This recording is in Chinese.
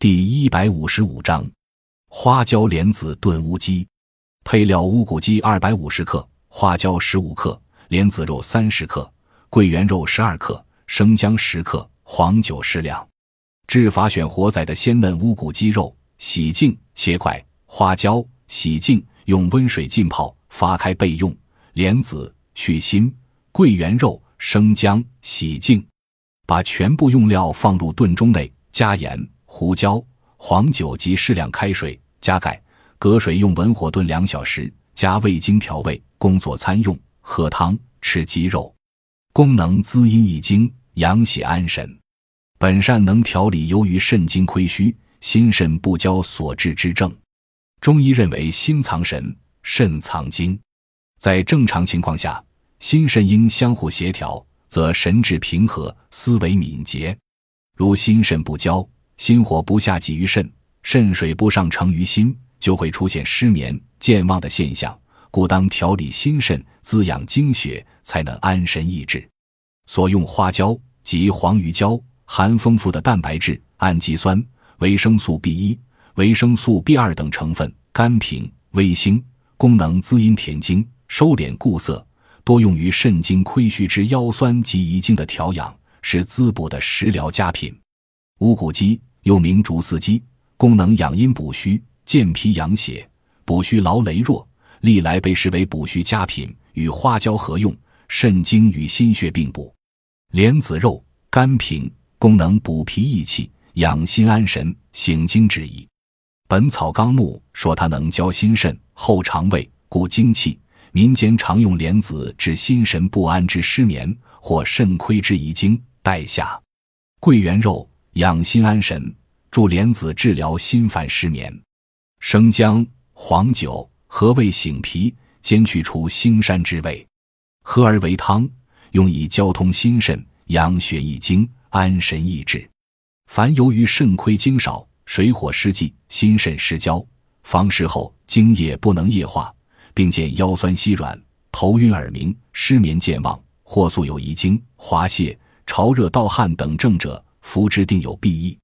第一百五十五章，花椒莲子炖乌鸡。配料：乌骨鸡二百五十克，花椒十五克，莲子肉三十克，桂圆肉十二克，生姜十克，黄酒适量。制法：选活宰的鲜嫩乌骨鸡肉，洗净切块；花椒洗净，用温水浸泡，发开备用。莲子去心，桂圆肉、生姜洗净。把全部用料放入炖盅内，加盐、胡椒、黄酒及适量开水，加盖，隔水用文火炖两小时，加味精调味，供做餐用。喝汤吃鸡肉，功能滋阴益精、养血安神。本善能调理由于肾精亏虚、心肾不交所致之症。中医认为，心藏神，肾藏精。在正常情况下，心肾应相互协调。则神志平和，思维敏捷。如心肾不交，心火不下济于肾，肾水不上承于心，就会出现失眠、健忘的现象。故当调理心肾，滋养精血，才能安神益智。所用花椒及黄鱼胶含丰富的蛋白质、氨基酸、维生素 B 一、维生素 B 二等成分，甘平微辛，功能滋阴填精、收敛固涩。多用于肾精亏虚之腰酸及遗精的调养，是滋补的食疗佳品。乌骨鸡又名竹丝鸡，功能养阴补虚、健脾养血、补虚劳羸弱，历来被视为补虚佳品。与花椒合用，肾精与心血并补。莲子肉甘平，功能补脾益气、养心安神、醒精之意。《本草纲目》说它能交心肾、后肠胃，固精气。民间常用莲子治心神不安之失眠，或肾亏之遗精、带下。桂圆肉养心安神，助莲子治疗心烦失眠。生姜、黄酒和胃醒脾，兼去除腥膻之味，合而为汤，用以交通心肾，养血益精，安神益智。凡由于肾亏精少、水火失济、心肾失交，方食后精液不能液化。并见腰酸膝软、头晕耳鸣、失眠健忘，或素有遗精、滑泻、潮热盗汗等症者，服之定有裨益。